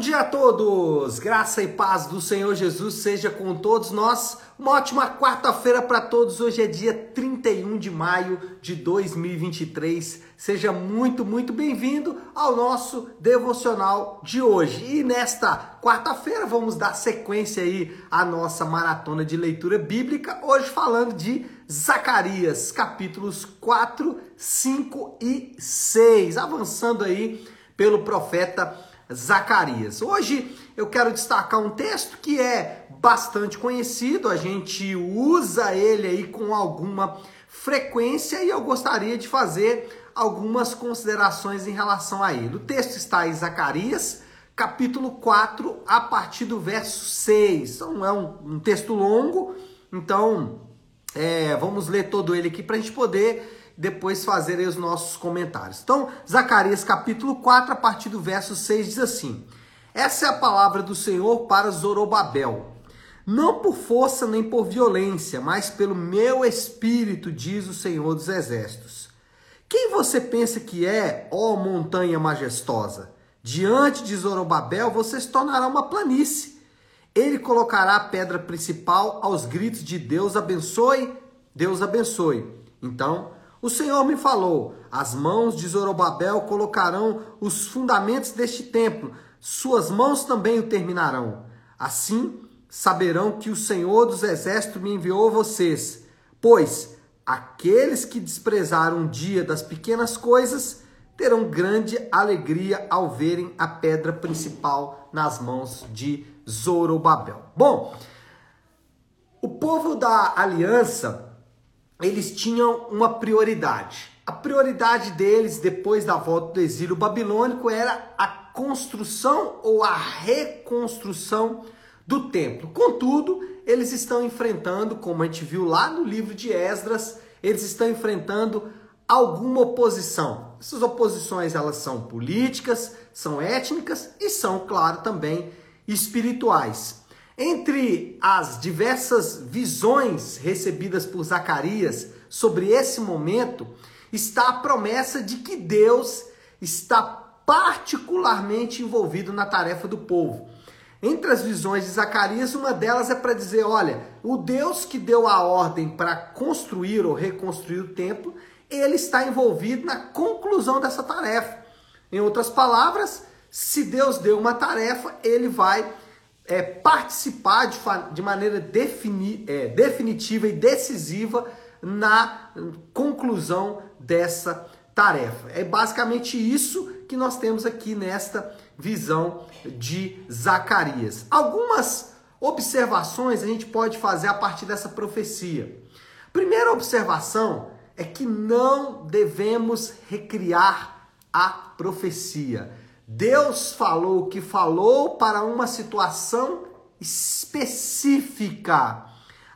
dia a todos! Graça e paz do Senhor Jesus seja com todos nós. Uma ótima quarta-feira para todos. Hoje é dia 31 de maio de 2023. Seja muito, muito bem-vindo ao nosso devocional de hoje. E nesta quarta-feira vamos dar sequência aí à nossa maratona de leitura bíblica, hoje falando de Zacarias, capítulos 4, 5 e 6. Avançando aí pelo profeta Zacarias. Hoje eu quero destacar um texto que é bastante conhecido, a gente usa ele aí com alguma frequência e eu gostaria de fazer algumas considerações em relação a ele. O texto está em Zacarias, capítulo 4, a partir do verso 6. Então é um, um texto longo, então é, vamos ler todo ele aqui para a gente poder depois fazer os nossos comentários. Então, Zacarias capítulo 4, a partir do verso 6, diz assim: Essa é a palavra do Senhor para Zorobabel. Não por força nem por violência, mas pelo meu espírito, diz o Senhor dos Exércitos. Quem você pensa que é, ó montanha majestosa? Diante de Zorobabel você se tornará uma planície. Ele colocará a pedra principal aos gritos de Deus abençoe, Deus abençoe. Então, o Senhor me falou: as mãos de Zorobabel colocarão os fundamentos deste templo, suas mãos também o terminarão. Assim saberão que o Senhor dos exércitos me enviou vocês, pois aqueles que desprezaram o dia das pequenas coisas terão grande alegria ao verem a pedra principal nas mãos de Zorobabel. Bom, o povo da aliança eles tinham uma prioridade. A prioridade deles, depois da volta do exílio babilônico, era a construção ou a reconstrução do templo. Contudo, eles estão enfrentando, como a gente viu lá no livro de Esdras, eles estão enfrentando alguma oposição. Essas oposições elas são políticas, são étnicas e são, claro, também espirituais. Entre as diversas visões recebidas por Zacarias sobre esse momento, está a promessa de que Deus está particularmente envolvido na tarefa do povo. Entre as visões de Zacarias, uma delas é para dizer: olha, o Deus que deu a ordem para construir ou reconstruir o templo, ele está envolvido na conclusão dessa tarefa. Em outras palavras, se Deus deu uma tarefa, ele vai é, participar de, de maneira defini, é, definitiva e decisiva na conclusão dessa tarefa. É basicamente isso que nós temos aqui nesta visão de Zacarias. Algumas observações a gente pode fazer a partir dessa profecia. Primeira observação é que não devemos recriar a profecia. Deus falou o que falou para uma situação específica.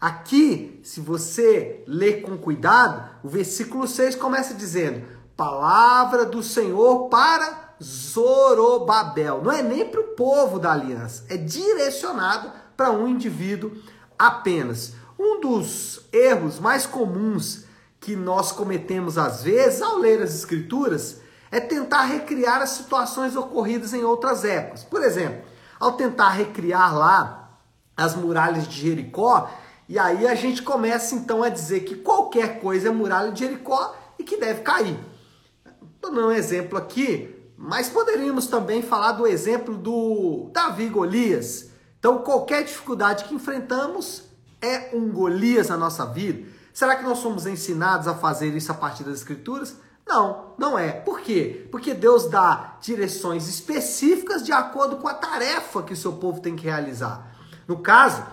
Aqui, se você ler com cuidado, o versículo 6 começa dizendo: Palavra do Senhor para Zorobabel. Não é nem para o povo da aliança, é direcionado para um indivíduo apenas. Um dos erros mais comuns que nós cometemos às vezes ao ler as Escrituras é tentar recriar as situações ocorridas em outras épocas. Por exemplo, ao tentar recriar lá as muralhas de Jericó, e aí a gente começa então a dizer que qualquer coisa é muralha de Jericó e que deve cair. Estou dando um exemplo aqui, mas poderíamos também falar do exemplo do Davi Golias. Então, qualquer dificuldade que enfrentamos é um Golias na nossa vida. Será que nós somos ensinados a fazer isso a partir das Escrituras? Não, não é. Por quê? Porque Deus dá direções específicas de acordo com a tarefa que o seu povo tem que realizar. No caso,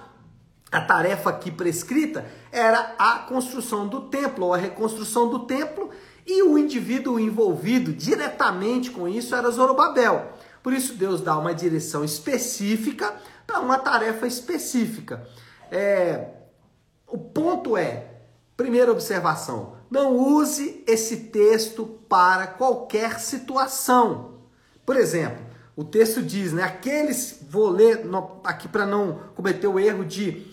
a tarefa aqui prescrita era a construção do templo, ou a reconstrução do templo, e o indivíduo envolvido diretamente com isso era Zorobabel. Por isso, Deus dá uma direção específica para uma tarefa específica. É, o ponto é Primeira observação: não use esse texto para qualquer situação. Por exemplo, o texto diz, né? Aqueles, vou ler aqui para não cometer o erro de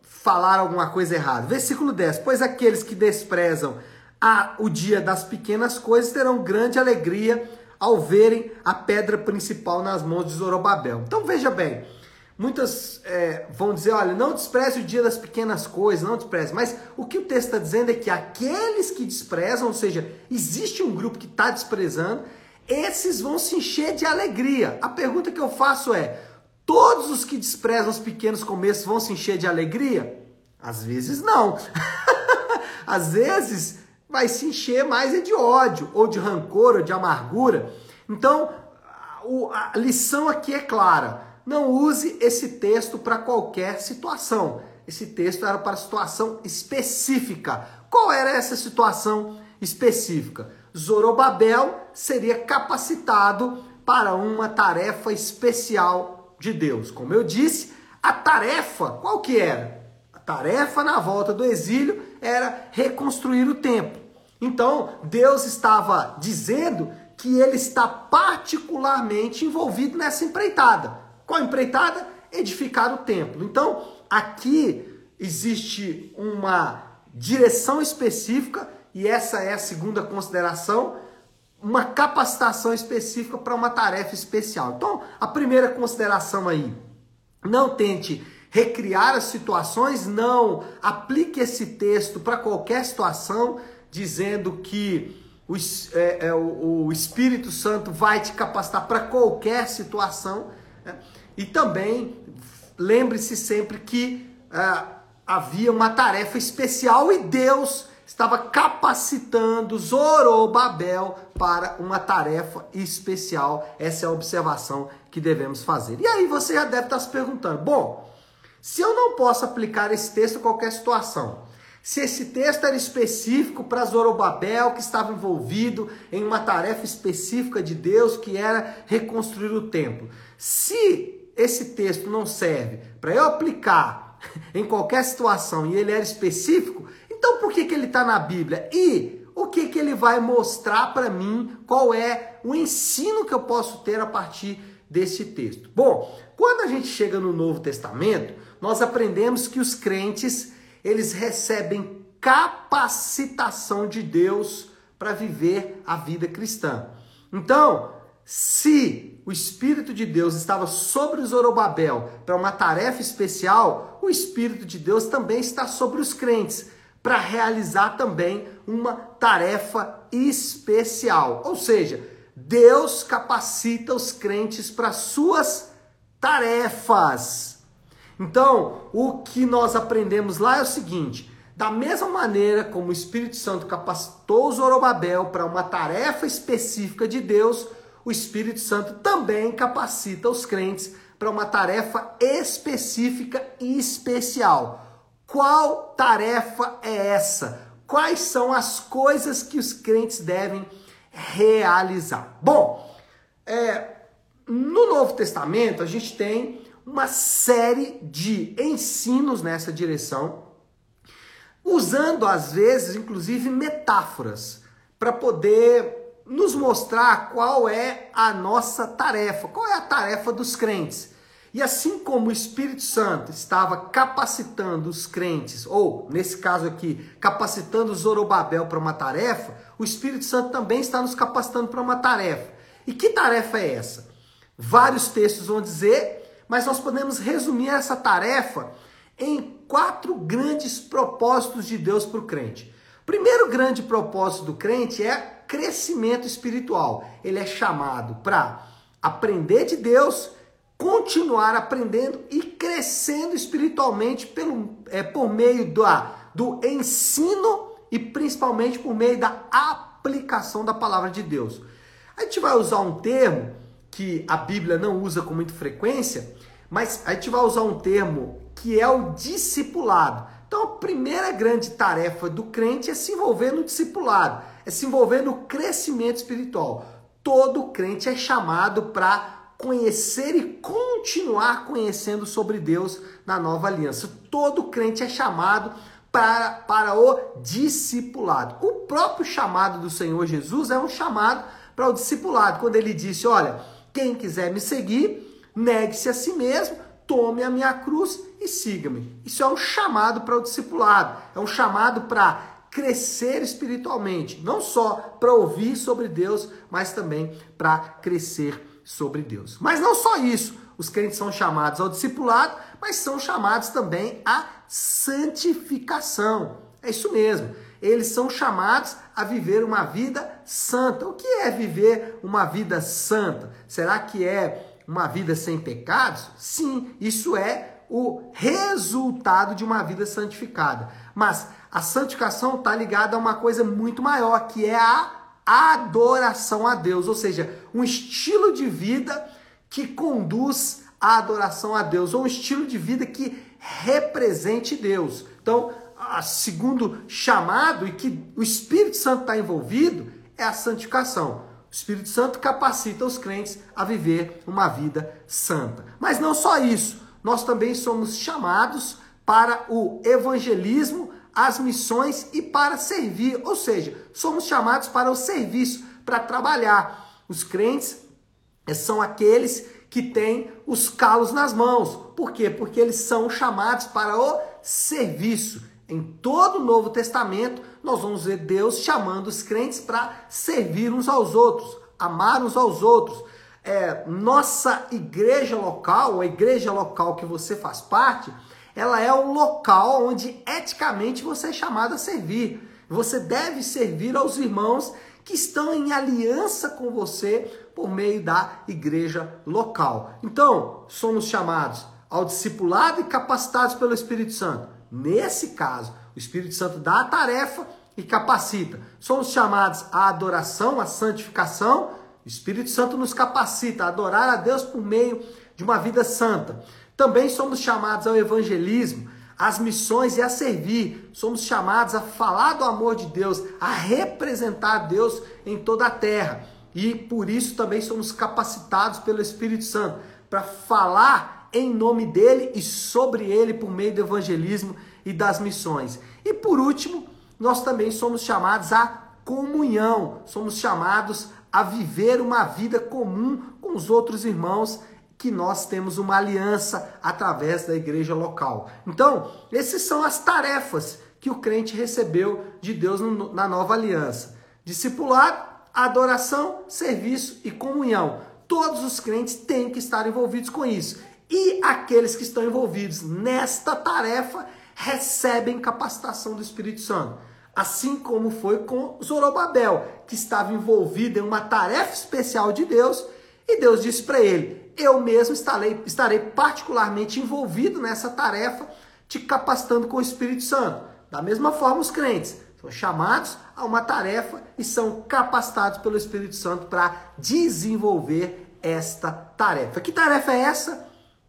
falar alguma coisa errada. Versículo 10: Pois aqueles que desprezam a, o dia das pequenas coisas terão grande alegria ao verem a pedra principal nas mãos de Zorobabel. Então veja bem, muitas é, vão dizer, olha, não despreze o dia das pequenas coisas, não despreze. Mas o que o texto está dizendo é que aqueles que desprezam, ou seja, existe um grupo que está desprezando, esses vão se encher de alegria. A pergunta que eu faço é: todos os que desprezam os pequenos começos vão se encher de alegria? Às vezes não. Às vezes vai se encher mais é de ódio, ou de rancor, ou de amargura. Então, a lição aqui é clara. Não use esse texto para qualquer situação. Esse texto era para situação específica. Qual era essa situação específica? Zorobabel seria capacitado para uma tarefa especial de Deus. Como eu disse, a tarefa, qual que era? A tarefa na volta do exílio era reconstruir o templo. Então, Deus estava dizendo que ele está particularmente envolvido nessa empreitada. Qual empreitada? Edificar o templo. Então, aqui existe uma direção específica e essa é a segunda consideração, uma capacitação específica para uma tarefa especial. Então, a primeira consideração aí, não tente recriar as situações, não aplique esse texto para qualquer situação, dizendo que o, é, é, o, o, Espírito Santo vai te capacitar para qualquer situação. Né? E também lembre-se sempre que é, havia uma tarefa especial e Deus estava capacitando Zorobabel para uma tarefa especial. Essa é a observação que devemos fazer. E aí você já deve estar se perguntando: bom, se eu não posso aplicar esse texto em qualquer situação, se esse texto era específico para Zorobabel, que estava envolvido em uma tarefa específica de Deus, que era reconstruir o templo. Se esse texto não serve para eu aplicar em qualquer situação e ele era específico, então por que, que ele está na Bíblia? E o que, que ele vai mostrar para mim? Qual é o ensino que eu posso ter a partir desse texto? Bom, quando a gente chega no Novo Testamento, nós aprendemos que os crentes eles recebem capacitação de Deus para viver a vida cristã. Então, se o Espírito de Deus estava sobre Zorobabel para uma tarefa especial, o Espírito de Deus também está sobre os crentes para realizar também uma tarefa especial. Ou seja, Deus capacita os crentes para suas tarefas. Então, o que nós aprendemos lá é o seguinte: da mesma maneira como o Espírito Santo capacitou Zorobabel para uma tarefa específica de Deus, o Espírito Santo também capacita os crentes para uma tarefa específica e especial. Qual tarefa é essa? Quais são as coisas que os crentes devem realizar? Bom, é, no Novo Testamento a gente tem uma série de ensinos nessa direção, usando às vezes, inclusive, metáforas para poder nos mostrar qual é a nossa tarefa, qual é a tarefa dos crentes. E assim como o Espírito Santo estava capacitando os crentes, ou nesse caso aqui, capacitando Zorobabel para uma tarefa, o Espírito Santo também está nos capacitando para uma tarefa. E que tarefa é essa? Vários textos vão dizer mas nós podemos resumir essa tarefa em quatro grandes propósitos de Deus para o crente. Primeiro grande propósito do crente é crescimento espiritual. Ele é chamado para aprender de Deus, continuar aprendendo e crescendo espiritualmente pelo, é, por meio do, do ensino e principalmente por meio da aplicação da palavra de Deus. A gente vai usar um termo que a Bíblia não usa com muita frequência, mas a gente vai usar um termo que é o discipulado. Então, a primeira grande tarefa do crente é se envolver no discipulado, é se envolver no crescimento espiritual. Todo crente é chamado para conhecer e continuar conhecendo sobre Deus na nova aliança. Todo crente é chamado para, para o discipulado. O próprio chamado do Senhor Jesus é um chamado para o discipulado, quando ele disse: Olha, quem quiser me seguir, negue-se a si mesmo, tome a minha cruz e siga-me. Isso é um chamado para o discipulado, é um chamado para crescer espiritualmente, não só para ouvir sobre Deus, mas também para crescer sobre Deus. Mas não só isso, os crentes são chamados ao discipulado, mas são chamados também à santificação. É isso mesmo. Eles são chamados a viver uma vida santa. O que é viver uma vida santa? Será que é uma vida sem pecados? Sim, isso é o resultado de uma vida santificada. Mas a santificação está ligada a uma coisa muito maior, que é a adoração a Deus, ou seja, um estilo de vida que conduz à adoração a Deus, ou um estilo de vida que represente Deus. Então, a segundo chamado e que o Espírito Santo está envolvido é a santificação. O Espírito Santo capacita os crentes a viver uma vida santa. Mas não só isso, nós também somos chamados para o evangelismo, as missões e para servir, ou seja, somos chamados para o serviço, para trabalhar. Os crentes eh, são aqueles que têm os calos nas mãos. Por quê? Porque eles são chamados para o serviço. Em todo o Novo Testamento, nós vamos ver Deus chamando os crentes para servir uns aos outros, amar uns aos outros. É, nossa igreja local, a igreja local que você faz parte, ela é o local onde eticamente você é chamado a servir. Você deve servir aos irmãos que estão em aliança com você por meio da igreja local. Então, somos chamados ao discipulado e capacitados pelo Espírito Santo Nesse caso, o Espírito Santo dá a tarefa e capacita. Somos chamados à adoração, à santificação. O Espírito Santo nos capacita a adorar a Deus por meio de uma vida santa. Também somos chamados ao evangelismo, às missões e a servir. Somos chamados a falar do amor de Deus, a representar Deus em toda a terra. E por isso também somos capacitados pelo Espírito Santo para falar em nome dele e sobre ele por meio do evangelismo e das missões. E por último, nós também somos chamados à comunhão, somos chamados a viver uma vida comum com os outros irmãos que nós temos uma aliança através da igreja local. Então, essas são as tarefas que o crente recebeu de Deus na nova aliança: discipulado, adoração, serviço e comunhão. Todos os crentes têm que estar envolvidos com isso. E aqueles que estão envolvidos nesta tarefa recebem capacitação do Espírito Santo. Assim como foi com Zorobabel, que estava envolvido em uma tarefa especial de Deus, e Deus disse para ele: Eu mesmo estarei, estarei particularmente envolvido nessa tarefa, te capacitando com o Espírito Santo. Da mesma forma, os crentes são chamados a uma tarefa e são capacitados pelo Espírito Santo para desenvolver esta tarefa. Que tarefa é essa?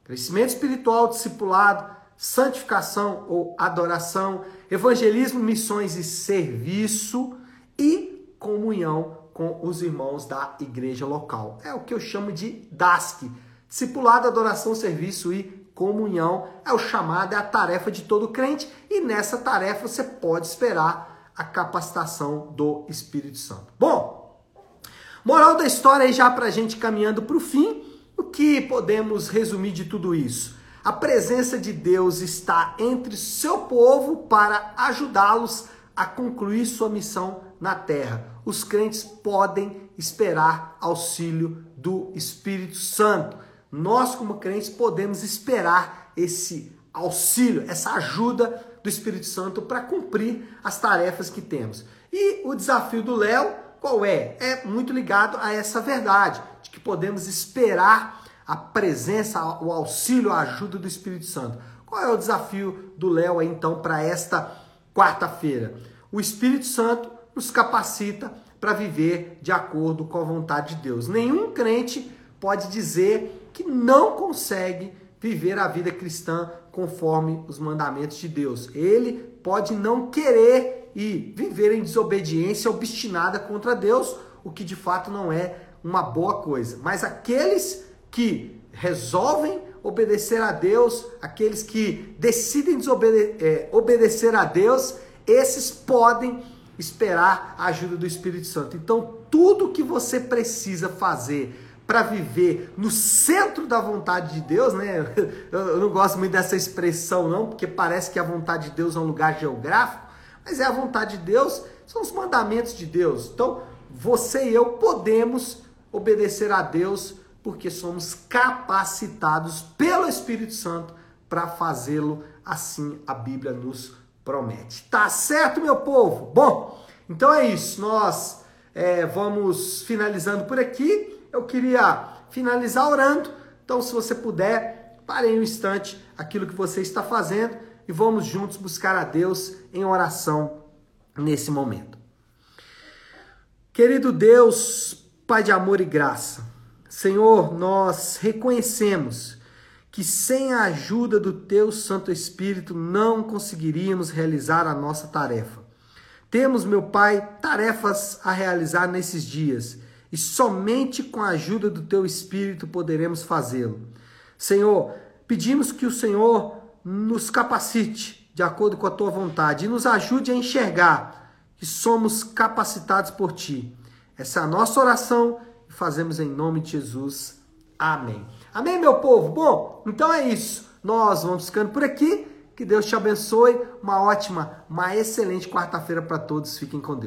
Crescimento espiritual, discipulado, santificação ou adoração, evangelismo, missões e serviço e comunhão com os irmãos da igreja local. É o que eu chamo de DASC. Discipulado, adoração, serviço e comunhão é o chamado, é a tarefa de todo crente e nessa tarefa você pode esperar a capacitação do Espírito Santo. Bom, moral da história aí já para a gente caminhando para o fim. O que podemos resumir de tudo isso? A presença de Deus está entre seu povo para ajudá-los a concluir sua missão na terra. Os crentes podem esperar auxílio do Espírito Santo. Nós, como crentes, podemos esperar esse auxílio, essa ajuda do Espírito Santo para cumprir as tarefas que temos. E o desafio do Léo, qual é? É muito ligado a essa verdade de que podemos esperar a presença, o auxílio, a ajuda do Espírito Santo. Qual é o desafio do Léo então para esta quarta-feira? O Espírito Santo nos capacita para viver de acordo com a vontade de Deus. Nenhum crente pode dizer que não consegue viver a vida cristã conforme os mandamentos de Deus. Ele pode não querer e viver em desobediência obstinada contra Deus, o que de fato não é uma boa coisa. Mas aqueles que resolvem obedecer a Deus, aqueles que decidem desobede é, obedecer a Deus, esses podem esperar a ajuda do Espírito Santo. Então, tudo que você precisa fazer para viver no centro da vontade de Deus, né? Eu não gosto muito dessa expressão, não, porque parece que a vontade de Deus é um lugar geográfico, mas é a vontade de Deus, são os mandamentos de Deus. Então, você e eu podemos obedecer a Deus porque somos capacitados pelo Espírito Santo para fazê-lo assim a Bíblia nos promete. Tá certo, meu povo? Bom, então é isso. Nós é, vamos finalizando por aqui. Eu queria finalizar orando. Então, se você puder, pare um instante aquilo que você está fazendo e vamos juntos buscar a Deus em oração nesse momento. Querido Deus, Pai de amor e graça, Senhor, nós reconhecemos que sem a ajuda do Teu Santo Espírito não conseguiríamos realizar a nossa tarefa. Temos, meu Pai, tarefas a realizar nesses dias e somente com a ajuda do Teu Espírito poderemos fazê-lo. Senhor, pedimos que o Senhor nos capacite de acordo com a Tua vontade e nos ajude a enxergar que somos capacitados por Ti. Essa é a nossa oração e fazemos em nome de Jesus. Amém. Amém, meu povo? Bom, então é isso. Nós vamos ficando por aqui. Que Deus te abençoe. Uma ótima, uma excelente quarta-feira para todos. Fiquem com Deus.